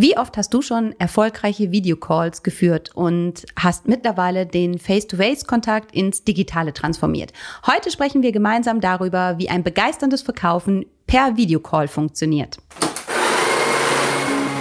Wie oft hast du schon erfolgreiche Videocalls geführt und hast mittlerweile den Face-to-Face-Kontakt ins Digitale transformiert? Heute sprechen wir gemeinsam darüber, wie ein begeisterndes Verkaufen per Videocall funktioniert.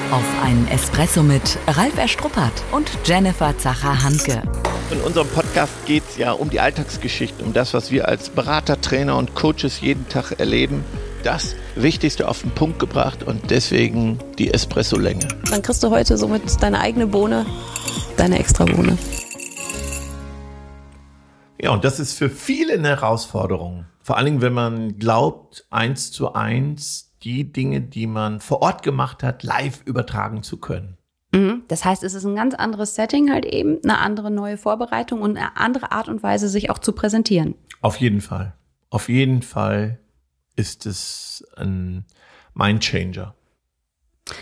Auf einen Espresso mit Ralf Erstruppert und Jennifer Zacher-Hanke. In unserem Podcast geht es ja um die Alltagsgeschichte, um das, was wir als Berater, Trainer und Coaches jeden Tag erleben. Das Wichtigste auf den Punkt gebracht und deswegen die Espresso-Länge. Dann kriegst du heute somit deine eigene Bohne, deine extra Bohne. Ja, und das ist für viele eine Herausforderung. Vor allen Dingen, wenn man glaubt, eins zu eins die Dinge, die man vor Ort gemacht hat, live übertragen zu können. Mhm. Das heißt, es ist ein ganz anderes Setting halt eben, eine andere neue Vorbereitung und eine andere Art und Weise, sich auch zu präsentieren. Auf jeden Fall. Auf jeden Fall ist es ein Mindchanger.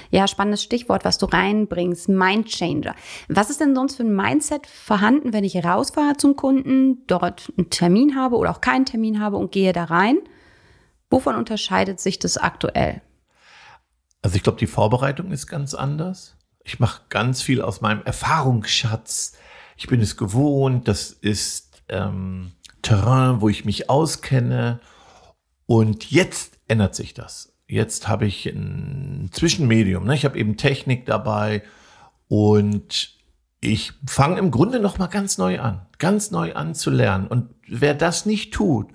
Ja, spannendes Stichwort, was du reinbringst, Mindchanger. Was ist denn sonst für ein Mindset vorhanden, wenn ich rausfahre zum Kunden, dort einen Termin habe oder auch keinen Termin habe und gehe da rein? Wovon unterscheidet sich das aktuell? Also ich glaube, die Vorbereitung ist ganz anders. Ich mache ganz viel aus meinem Erfahrungsschatz. Ich bin es gewohnt. Das ist ähm, Terrain, wo ich mich auskenne. Und jetzt ändert sich das. Jetzt habe ich ein Zwischenmedium. Ne? Ich habe eben Technik dabei und ich fange im Grunde noch mal ganz neu an, ganz neu an zu lernen. Und wer das nicht tut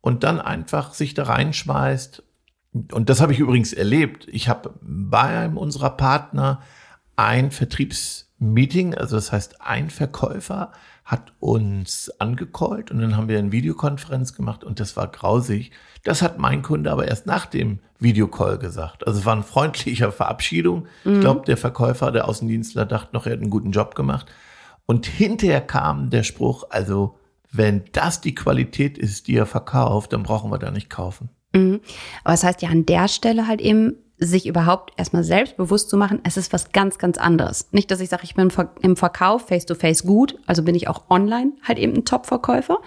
und dann einfach sich da reinschmeißt, und das habe ich übrigens erlebt. Ich habe bei einem unserer Partner ein Vertriebsmeeting, also das heißt ein Verkäufer hat uns angecallt und dann haben wir eine Videokonferenz gemacht und das war grausig. Das hat mein Kunde aber erst nach dem Videocall gesagt. Also es war eine freundliche Verabschiedung. Mhm. Ich glaube, der Verkäufer, der Außendienstler dachte noch, er hat einen guten Job gemacht. Und hinterher kam der Spruch, also wenn das die Qualität ist, die er verkauft, dann brauchen wir da nicht kaufen. Mhm. Aber das heißt ja an der Stelle halt eben, sich überhaupt erstmal selbstbewusst zu machen, es ist was ganz, ganz anderes. Nicht, dass ich sage, ich bin im Verkauf face-to-face -face gut, also bin ich auch online halt eben ein Top-Verkäufer,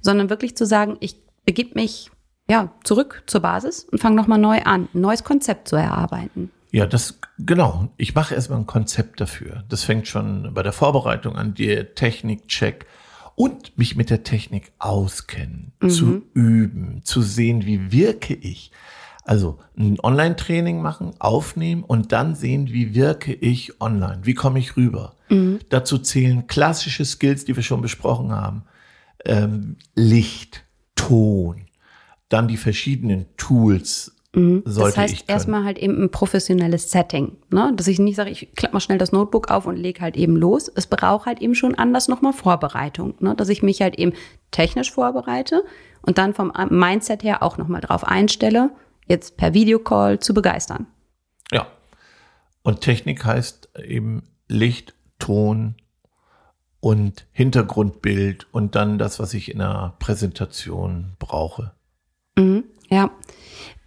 sondern wirklich zu sagen, ich begib mich ja zurück zur Basis und fange nochmal neu an, ein neues Konzept zu erarbeiten. Ja, das genau. Ich mache erstmal ein Konzept dafür. Das fängt schon bei der Vorbereitung an, der Technikcheck und mich mit der Technik auskennen, mhm. zu üben, zu sehen, wie wirke ich. Also ein Online-Training machen, aufnehmen und dann sehen, wie wirke ich online, wie komme ich rüber. Mhm. Dazu zählen klassische Skills, die wir schon besprochen haben. Ähm, Licht, Ton, dann die verschiedenen Tools. Mhm. das heißt erstmal halt eben ein professionelles Setting, ne? dass ich nicht sage, ich klappe mal schnell das Notebook auf und lege halt eben los. Es braucht halt eben schon anders nochmal Vorbereitung, ne? dass ich mich halt eben technisch vorbereite und dann vom Mindset her auch nochmal drauf einstelle, jetzt per Videocall zu begeistern. Ja. Und Technik heißt eben Licht, Ton und Hintergrundbild und dann das, was ich in einer Präsentation brauche. Mhm, ja.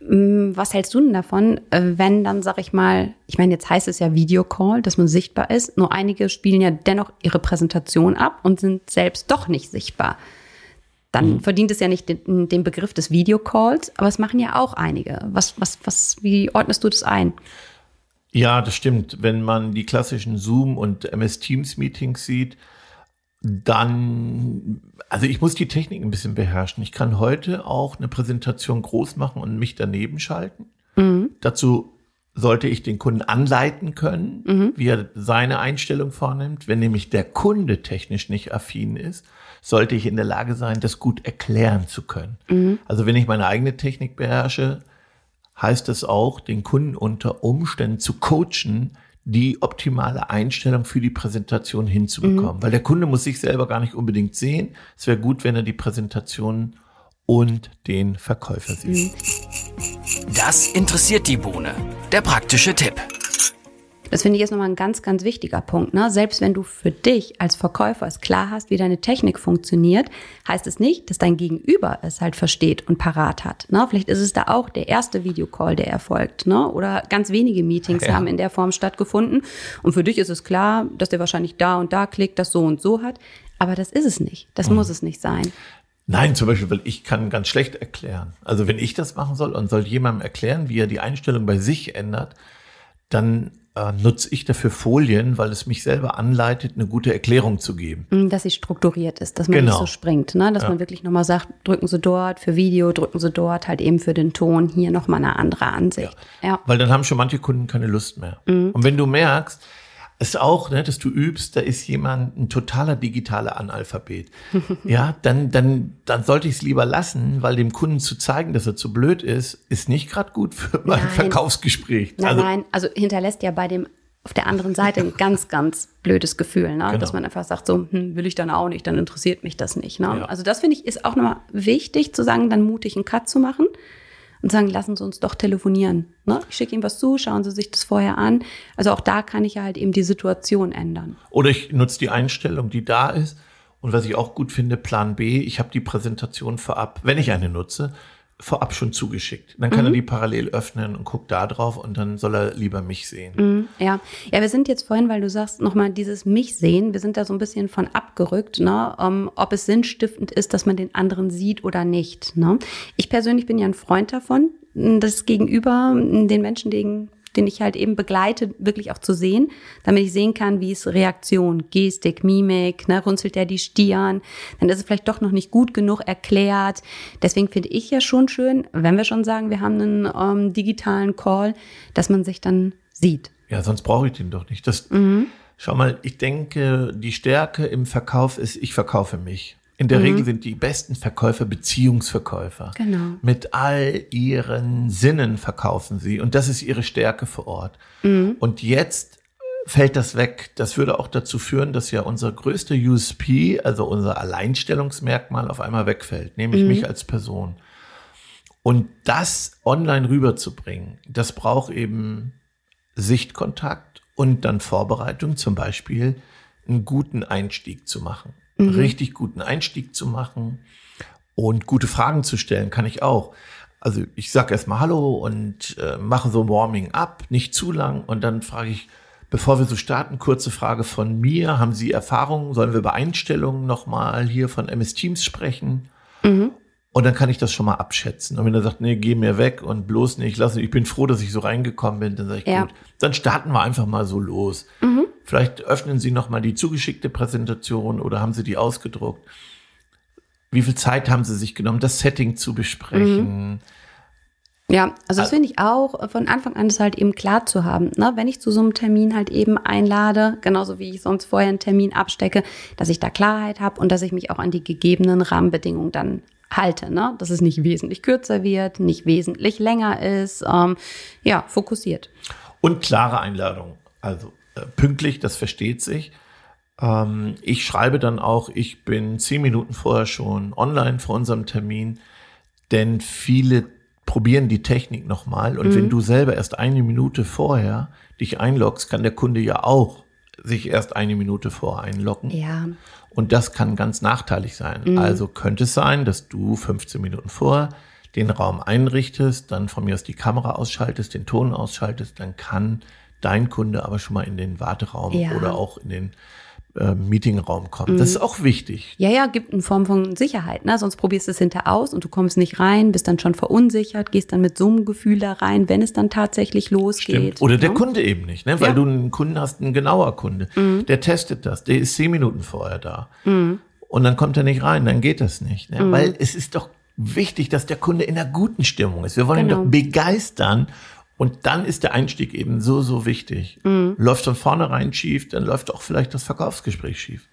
Mm, was hältst du denn davon, äh, wenn dann, sag ich mal, ich meine, jetzt heißt es ja Videocall, dass man sichtbar ist, nur einige spielen ja dennoch ihre Präsentation ab und sind selbst doch nicht sichtbar dann mhm. verdient es ja nicht den, den, Begriff des Videocalls, aber es machen ja auch einige. Was, was, was, wie ordnest du das ein? Ja, das stimmt. Wenn man die klassischen Zoom und MS Teams Meetings sieht, dann, also ich muss die Technik ein bisschen beherrschen. Ich kann heute auch eine Präsentation groß machen und mich daneben schalten. Mhm. Dazu sollte ich den Kunden anleiten können, mhm. wie er seine Einstellung vornimmt. Wenn nämlich der Kunde technisch nicht affin ist, sollte ich in der Lage sein, das gut erklären zu können. Mhm. Also wenn ich meine eigene Technik beherrsche, heißt es auch, den Kunden unter Umständen zu coachen, die optimale Einstellung für die Präsentation hinzubekommen. Mhm. Weil der Kunde muss sich selber gar nicht unbedingt sehen. Es wäre gut, wenn er die Präsentation und den Verkäufer sieht. Mhm. Das interessiert die Bohne. Der praktische Tipp. Das finde ich jetzt nochmal ein ganz, ganz wichtiger Punkt. Ne? Selbst wenn du für dich als Verkäufer es klar hast, wie deine Technik funktioniert, heißt es nicht, dass dein Gegenüber es halt versteht und parat hat. Ne? Vielleicht ist es da auch der erste Videocall, der erfolgt. Ne? Oder ganz wenige Meetings ja. haben in der Form stattgefunden. Und für dich ist es klar, dass der wahrscheinlich da und da klickt, das so und so hat. Aber das ist es nicht. Das mhm. muss es nicht sein. Nein, zum Beispiel, weil ich kann ganz schlecht erklären. Also wenn ich das machen soll und soll jemandem erklären, wie er die Einstellung bei sich ändert, dann äh, nutze ich dafür Folien, weil es mich selber anleitet, eine gute Erklärung zu geben. Mm, Dass sie strukturiert ist, dass man Genau. nicht so springt, ne? dass Ja. man wirklich nochmal sagt, drücken Sie dort für Video, drücken Sie dort halt eben für den Ton, hier nochmal eine andere Ansicht. Ja. Weil dann haben schon manche Kunden keine Lust mehr. Und wenn du merkst, ist auch, ne, dass du übst, da ist jemand ein totaler digitaler Analphabet. ja, dann, dann, dann sollte ich es lieber lassen, weil dem Kunden zu zeigen, dass er zu blöd ist, ist nicht gerade gut für mein Nein. Verkaufsgespräch. Nein, also, nein, also hinterlässt ja bei dem auf der anderen Seite ein ganz, ganz blödes Gefühl, ne? Genau. dass man einfach sagt, so hm, will ich dann auch nicht, dann interessiert mich das nicht. Ne? Ja. Also das finde ich ist auch nochmal wichtig zu sagen, dann mutig einen Cut zu machen und sagen, lassen Sie uns doch telefonieren. Ne? Ich schicke Ihnen was zu, schauen Sie sich das vorher an. Also auch da kann ich ja halt eben die Situation ändern. Oder ich nutze die Einstellung, die da ist. Und was ich auch gut finde, Plan B, ich habe die Präsentation vorab, wenn ich eine nutze, vorab schon zugeschickt. Dann kann er die parallel öffnen und guckt da drauf und dann soll er lieber mich sehen. Mhm, Ja, ja, wir sind jetzt vorhin, weil du sagst, nochmal dieses mich sehen, wir sind da so ein bisschen von abgerückt, ne? ähm, ob es sinnstiftend ist, dass man den anderen sieht oder nicht. Ne? Ich persönlich bin ja ein Freund davon, das Gegenüber, den Menschen, den, den ich halt eben begleite, wirklich auch zu sehen, damit ich sehen kann, wie ist Reaktion, Gestik, Mimik, ne? runzelt der die Stirn, dann ist es vielleicht doch noch nicht gut genug erklärt. Deswegen finde ich ja schon schön, wenn wir schon sagen, wir haben einen ähm, digitalen Call, dass man sich dann sieht. Ja, sonst brauche ich den doch nicht. Das, Schau mal, ich denke, die Stärke im Verkauf ist, ich verkaufe mich. In der Regel sind die besten Verkäufer Beziehungsverkäufer. Genau. Mit all ihren Sinnen verkaufen sie und das ist ihre Stärke vor Ort. Und jetzt fällt das weg. Das würde auch dazu führen, dass ja unser größter USP, also unser Alleinstellungsmerkmal auf einmal wegfällt, nämlich mich als Person. Und das online rüberzubringen, das braucht eben Sichtkontakt und dann Vorbereitung, zum Beispiel einen guten Einstieg zu machen. Einen Richtig guten Einstieg zu machen und gute Fragen zu stellen, kann ich auch. Also ich sage erstmal Hallo und äh, mache so ein Warming up, nicht zu lang und dann frage ich, bevor wir so starten, kurze Frage von mir. Haben Sie Erfahrungen? Sollen wir über Einstellungen nochmal hier von MS Teams sprechen? Und dann kann ich das schon mal abschätzen. Und wenn er sagt, nee, geh mir weg und bloß nicht, lass ich bin froh, dass ich so reingekommen bin, dann sage ich, Ja. gut, dann starten wir einfach mal so los. Vielleicht öffnen Sie noch mal die zugeschickte Präsentation oder haben Sie die ausgedruckt? Wie viel Zeit haben Sie sich genommen, das Setting zu besprechen? Ja, also das finde ich auch äh, von Anfang an das halt eben klar zu haben. Ne? Wenn ich zu so einem Termin halt eben einlade, genauso wie ich sonst vorher einen Termin abstecke, dass ich da Klarheit habe und dass ich mich auch an die gegebenen Rahmenbedingungen dann halte. Ne? Dass es nicht wesentlich kürzer wird, nicht wesentlich länger ist. Ähm, ja, fokussiert. Und klare Einladung. Also pünktlich, das versteht sich. Ähm, ich schreibe dann auch, ich bin zehn Minuten vorher schon online vor unserem Termin, denn viele probieren die Technik nochmal. Und wenn du selber erst eine Minute vorher dich einloggst, kann der Kunde ja auch sich erst eine Minute vorher einloggen. Ja, Und das kann ganz nachteilig sein. Also könnte es sein, dass du 15 Minuten vorher den Raum einrichtest, dann von mir aus die Kamera ausschaltest, den Ton ausschaltest, dann kann dein Kunde aber schon mal in den Warteraum Ja. oder auch in den äh, Meetingraum kommen. Das ist auch wichtig. Ja, ja, gibt eine Form von Sicherheit. Ne? Sonst probierst du es hinter aus und du kommst nicht rein, bist dann schon verunsichert, gehst dann mit so einem Gefühl da rein, wenn es dann tatsächlich losgeht. Stimmt. Oder der ne? Kunde eben nicht, ne? weil Ja. Mhm. du einen Kunden hast, ein genauer Kunde, der testet das, der ist zehn Minuten vorher da. Und dann kommt er nicht rein, dann geht das nicht. Ne? Mhm. Weil es ist doch wichtig, dass der Kunde in einer guten Stimmung ist. Wir wollen Genau. ihn doch begeistern. Und dann ist der Einstieg eben so, so wichtig. Mhm. Läuft von vornherein schief, dann läuft auch vielleicht das Verkaufsgespräch schief.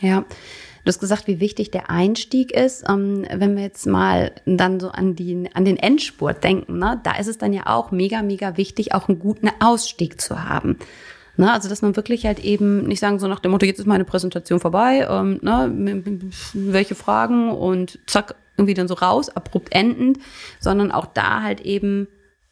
Ja, du hast gesagt, wie wichtig der Einstieg ist. Ähm, wenn wir jetzt mal dann so an, die, an den Endspurt denken, ne? da ist es dann ja auch mega, mega wichtig, auch einen guten Ausstieg zu haben. Ne? Also, dass man wirklich halt eben nicht sagen so nach dem Motto, jetzt ist meine Präsentation vorbei, ähm, ne? welche Fragen und zack, irgendwie dann so raus, abrupt endend, sondern auch da halt eben,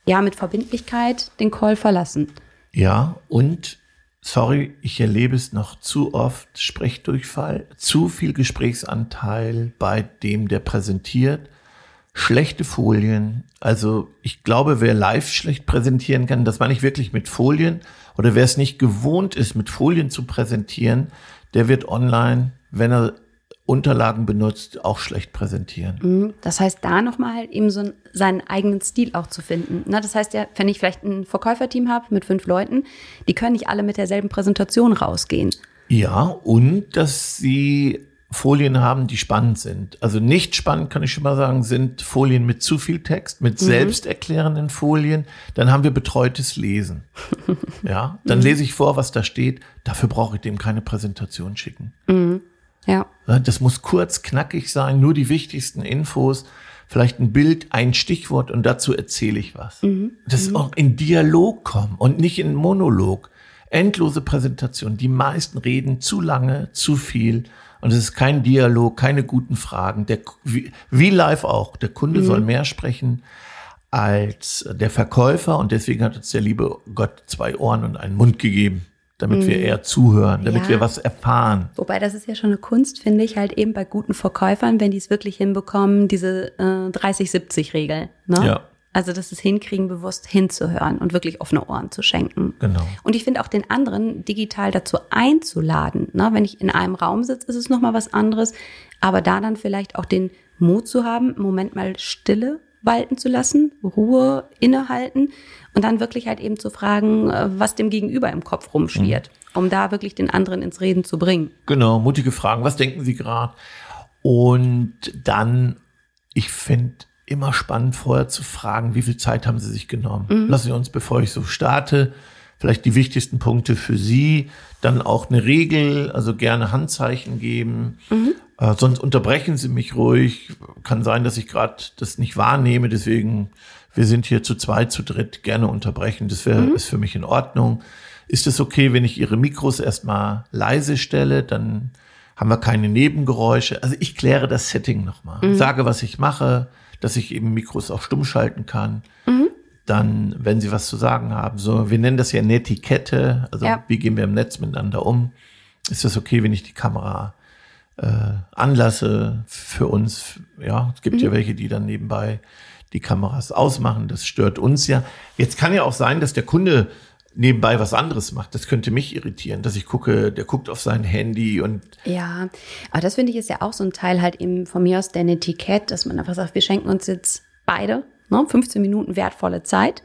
ja, mit Verbindlichkeit den Call verlassen. Ja, und sorry, ich erlebe es noch zu oft, Sprechdurchfall, zu viel Gesprächsanteil bei dem, der präsentiert, schlechte Folien. Also ich glaube, wer live schlecht präsentieren kann, das meine ich wirklich mit Folien, oder wer es nicht gewohnt ist, mit Folien zu präsentieren, der wird online, wenn er Unterlagen benutzt, auch schlecht präsentieren. Mhm. Das heißt, da nochmal halt eben so einen, seinen eigenen Stil auch zu finden. Na, das heißt ja, wenn ich vielleicht ein Verkäuferteam habe mit fünf Leuten, die können nicht alle mit derselben Präsentation rausgehen. Ja, und dass sie Folien haben, die spannend sind. Also nicht spannend, kann ich schon mal sagen, sind Folien mit zu viel Text, mit mhm. selbsterklärenden Folien. Dann haben wir betreutes Lesen. ja, dann mhm. lese ich vor, was da steht. Dafür brauche ich dem keine Präsentation schicken. Mhm. Ja. Das muss kurz, knackig sein, nur die wichtigsten Infos, vielleicht ein Bild, ein Stichwort und dazu erzähle ich was. Mhm. Das mhm. auch in Dialog kommen und nicht in Monolog. Endlose Präsentation. Die meisten reden zu lange, zu viel. Und es ist kein Dialog, keine guten Fragen. Der, wie, wie live auch. Der Kunde mhm. soll mehr sprechen als der Verkäufer. Und deswegen hat uns der liebe Gott zwei Ohren und einen Mund gegeben damit mhm. wir eher zuhören, damit ja. wir was erfahren. Wobei das ist ja schon eine Kunst, finde ich, halt eben bei guten Verkäufern, wenn die es wirklich hinbekommen, diese äh, 30-70-Regel. Ne? Ja. Also das ist hinkriegen, bewusst hinzuhören und wirklich offene Ohren zu schenken. Genau. Und ich finde auch den anderen digital dazu einzuladen. Ne? Wenn ich in einem Raum sitze, ist es nochmal was anderes. Aber da dann vielleicht auch den Mut zu haben, im Moment mal Stille walten zu lassen, Ruhe innehalten und dann wirklich halt eben zu fragen, äh, was dem Gegenüber im Kopf rumschwirrt, mhm. um da wirklich den anderen ins Reden zu bringen. Genau, mutige Fragen. Was denken Sie gerade? Und dann, ich finde immer spannend vorher zu fragen, wie viel Zeit haben Sie sich genommen? Mhm. Lassen Sie uns, bevor ich so starte, vielleicht die wichtigsten Punkte für Sie, dann auch eine Regel, also gerne Handzeichen geben. Mhm. Äh, sonst unterbrechen Sie mich ruhig. Kann sein, dass ich gerade das nicht wahrnehme, deswegen wir sind hier zu zweit, zu dritt, gerne unterbrechen. Das wäre mhm. ist für mich in Ordnung. Ist es okay, wenn ich Ihre Mikros erstmal leise stelle? Dann haben wir keine Nebengeräusche. Also ich kläre das Setting nochmal. Mhm. Sage, was ich mache, dass ich eben Mikros auch stumm schalten kann. Mhm. Dann, wenn Sie was zu sagen haben, so, wir nennen das ja Netiquette. Also ja. wie gehen wir im Netz miteinander um? Ist das okay, wenn ich die Kamera äh, anlasse für uns? Ja, es gibt ja mhm. welche, die dann nebenbei die Kameras ausmachen. Das stört uns ja. Jetzt kann ja auch sein, dass der Kunde nebenbei was anderes macht. Das könnte mich irritieren, dass ich gucke, der guckt auf sein Handy und. Ja, aber das finde ich ist ja auch so ein Teil halt eben von mir aus der Etikett, dass man einfach sagt, wir schenken uns jetzt beide ne, 15 Minuten wertvolle Zeit,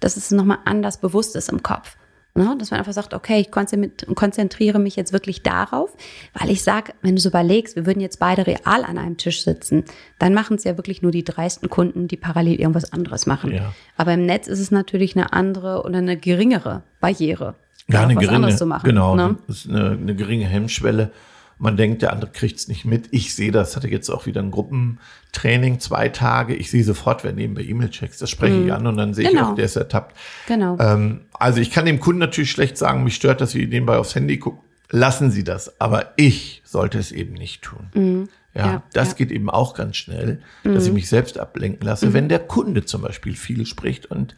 dass es nochmal anders bewusst ist im Kopf. Ne? Dass man einfach sagt, okay, ich konzentriere mich jetzt wirklich darauf, weil ich sage, wenn du so überlegst, wir würden jetzt beide real an einem Tisch sitzen, dann machen es ja wirklich nur die dreisten Kunden, die parallel irgendwas anderes machen. Ja. Aber im Netz ist es natürlich eine andere oder eine geringere Barriere. Ja, eine geringe, genau, ne? das ist eine, eine geringe Hemmschwelle. Man denkt, der andere kriegt es nicht mit. Ich sehe das, hatte jetzt auch wieder ein Gruppentraining, zwei Tage. Ich sehe sofort, wer nebenbei E-Mail-Checks, das spreche mhm. ich an und dann sehe genau. ich auch, der ist ertappt. Genau. Ähm, also ich kann dem Kunden natürlich schlecht sagen, mich stört, dass Sie nebenbei aufs Handy gucken. Lassen Sie das. Aber ich sollte es eben nicht tun. Mhm. Ja, ja, das ja. geht eben auch ganz schnell, dass ich mhm. mich selbst ablenken lasse, mhm. wenn der Kunde zum Beispiel viel spricht und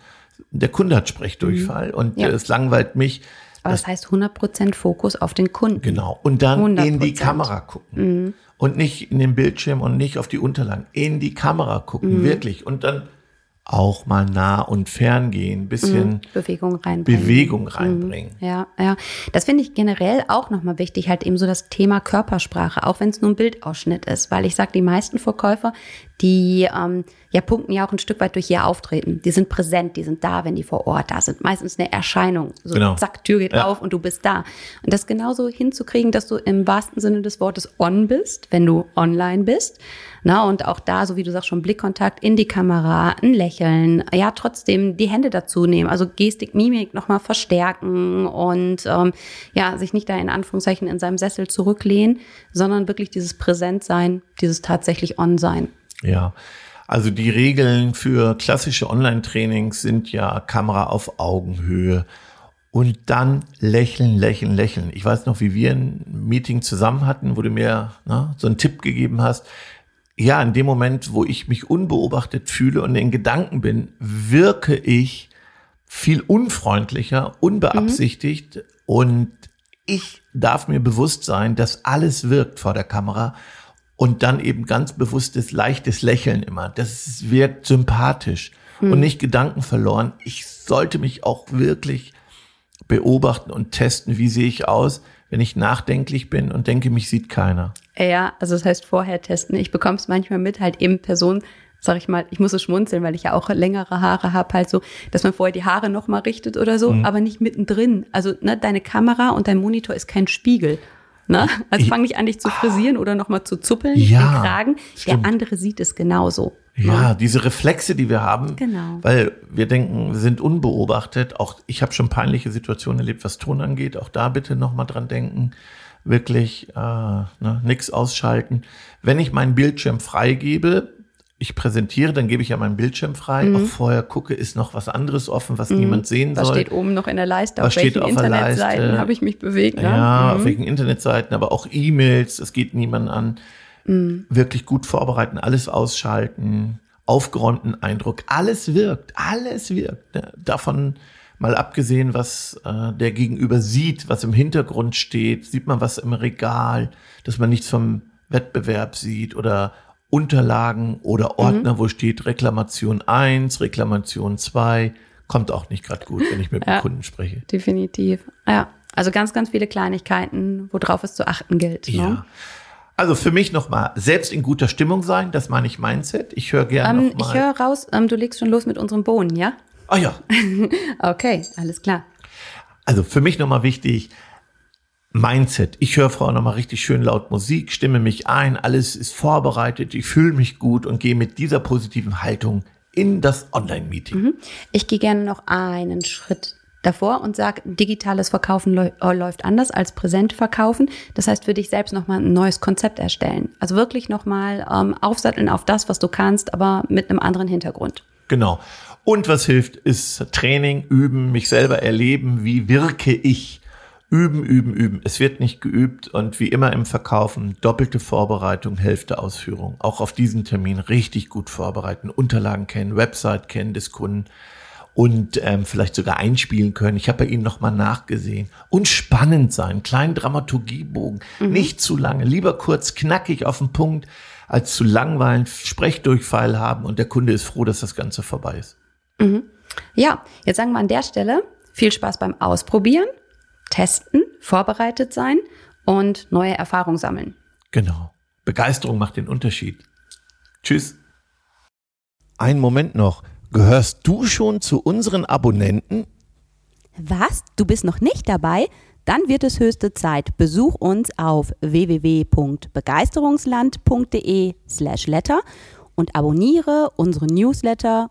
der Kunde hat Sprechdurchfall mhm. und ja. es langweilt mich, aber das, das heißt 100% Fokus auf den Kunden. Genau. Und dann 100%. in die Kamera gucken. Mhm. Und nicht in den Bildschirm und nicht auf die Unterlagen. In die Kamera gucken, mhm. wirklich. Und dann auch mal nah und fern gehen, bisschen mhm. Bewegung reinbringen. Bewegung reinbringen. Mhm. Ja, ja. Das finde ich generell auch nochmal wichtig, halt eben so das Thema Körpersprache, auch wenn es nur ein Bildausschnitt ist, weil ich sage, die meisten Verkäufer, die ähm, ja punkten ja auch ein Stück weit durch ihr Auftreten. Die sind präsent, die sind da, wenn die vor Ort da sind. Meistens eine Erscheinung. So genau. zack, Tür geht ja. auf und du bist da. Und das genauso hinzukriegen, dass du im wahrsten Sinne des Wortes on bist, wenn du online bist. Na, und auch da, so wie du sagst, schon Blickkontakt in die Kamera, ein Lächeln, ja, trotzdem die Hände dazu nehmen, also Gestik, Mimik nochmal verstärken und ähm, ja, sich nicht da in Anführungszeichen in seinem Sessel zurücklehnen, sondern wirklich dieses Präsentsein, dieses tatsächlich On-Sein. Ja. Also die Regeln für klassische Online-Trainings sind ja Kamera auf Augenhöhe und dann lächeln, lächeln, lächeln. Ich weiß noch, wie wir ein Meeting zusammen hatten, wo du mir ne, so einen Tipp gegeben hast. Ja, in dem Moment, wo ich mich unbeobachtet fühle und in Gedanken bin, wirke ich viel unfreundlicher, unbeabsichtigt mhm. und ich darf mir bewusst sein, dass alles wirkt vor der Kamera und dann eben ganz bewusstes, leichtes Lächeln immer. Das wirkt sympathisch hm. und nicht Gedanken verloren. Ich sollte mich auch wirklich beobachten und testen, wie sehe ich aus, wenn ich nachdenklich bin und denke, mich sieht keiner. Ja, also das heißt vorher testen. Ich bekomme es manchmal mit, halt eben Personen, sag ich mal, ich muss es schmunzeln, weil ich ja auch längere Haare habe, halt so, dass man vorher die Haare nochmal richtet oder so, mhm. aber nicht mittendrin. Also ne, deine Kamera und dein Monitor ist kein Spiegel. Ne? Also fang nicht an, dich zu frisieren oder nochmal zu zuppeln, ja, den Kragen. stimmt. Der andere sieht es genauso. Ja, diese Reflexe, die wir haben, Genau. weil wir denken, wir sind unbeobachtet. Auch ich habe schon peinliche Situationen erlebt, was Ton angeht. Auch da bitte nochmal dran denken. Wirklich äh, ne, nichts ausschalten. Wenn ich meinen Bildschirm freigebe, ich präsentiere, dann gebe ich ja meinen Bildschirm frei. Auch vorher gucke, ist noch was anderes offen, was niemand sehen Mhm. Was soll. steht oben noch in der Leiste? Was auf steht welchen auf der Internetseiten habe ich mich bewegt? Ne? Ja, Mhm. auf welchen Internetseiten, aber auch E-Mails, das geht niemand an. Mhm. Wirklich gut vorbereiten, alles ausschalten, aufgeräumten Eindruck. Alles wirkt, alles wirkt. Ne? Davon mal abgesehen, was äh, der Gegenüber sieht, was im Hintergrund steht, sieht man was im Regal, dass man nichts vom Wettbewerb sieht oder Unterlagen oder Ordner, wo steht Reklamation 1, Reklamation 2. Kommt auch nicht gerade gut, wenn ich mit dem Ja. Kunden spreche. Definitiv. Ja, also ganz, ganz viele Kleinigkeiten, worauf es zu achten gilt. Ne? Ja. Also für mich nochmal, selbst in guter Stimmung sein, das meine ich Mindset. Ich höre gerne Ähm, nochmal. ich höre raus, ähm, du legst schon los mit unseren Bohnen, ja? Ah ja, Okay, alles klar. also für mich nochmal wichtig, Mindset. Ich höre vorher nochmal richtig schön laut Musik, stimme mich ein, alles ist vorbereitet, ich fühle mich gut und gehe mit dieser positiven Haltung in das Online-Meeting. Ich gehe gerne noch einen Schritt davor und sage, digitales Verkaufen äh, läuft anders als Präsentverkaufen. Das heißt, für dich selbst nochmal ein neues Konzept erstellen. Also wirklich nochmal ähm, aufsatteln auf das, was du kannst, aber mit einem anderen Hintergrund. Genau. Und was hilft, ist Training, üben, mich selber erleben, wie wirke ich. Üben, üben, üben. Es wird nicht geübt und wie immer im Verkaufen, doppelte Vorbereitung, Hälfte Ausführung. Auch auf diesen Termin richtig gut vorbereiten, Unterlagen kennen, Website kennen des Kunden und ähm, vielleicht sogar einspielen können. Ich habe bei Ihnen nochmal nachgesehen. Und spannend sein, kleinen Dramaturgiebogen, nicht zu lange, lieber kurz, knackig auf den Punkt, als zu langweilen, Sprechdurchfall haben und der Kunde ist froh, dass das Ganze vorbei ist. Ja, jetzt sagen wir an der Stelle viel Spaß beim Ausprobieren, Testen, vorbereitet sein und neue Erfahrungen sammeln. Genau. Begeisterung macht den Unterschied. Tschüss. Einen Moment noch. Gehörst du schon zu unseren Abonnenten? Was? Du bist noch nicht dabei? Dann wird es höchste Zeit. Besuch uns auf www.begeisterungsland.de slash letter und abonniere unsere Newsletter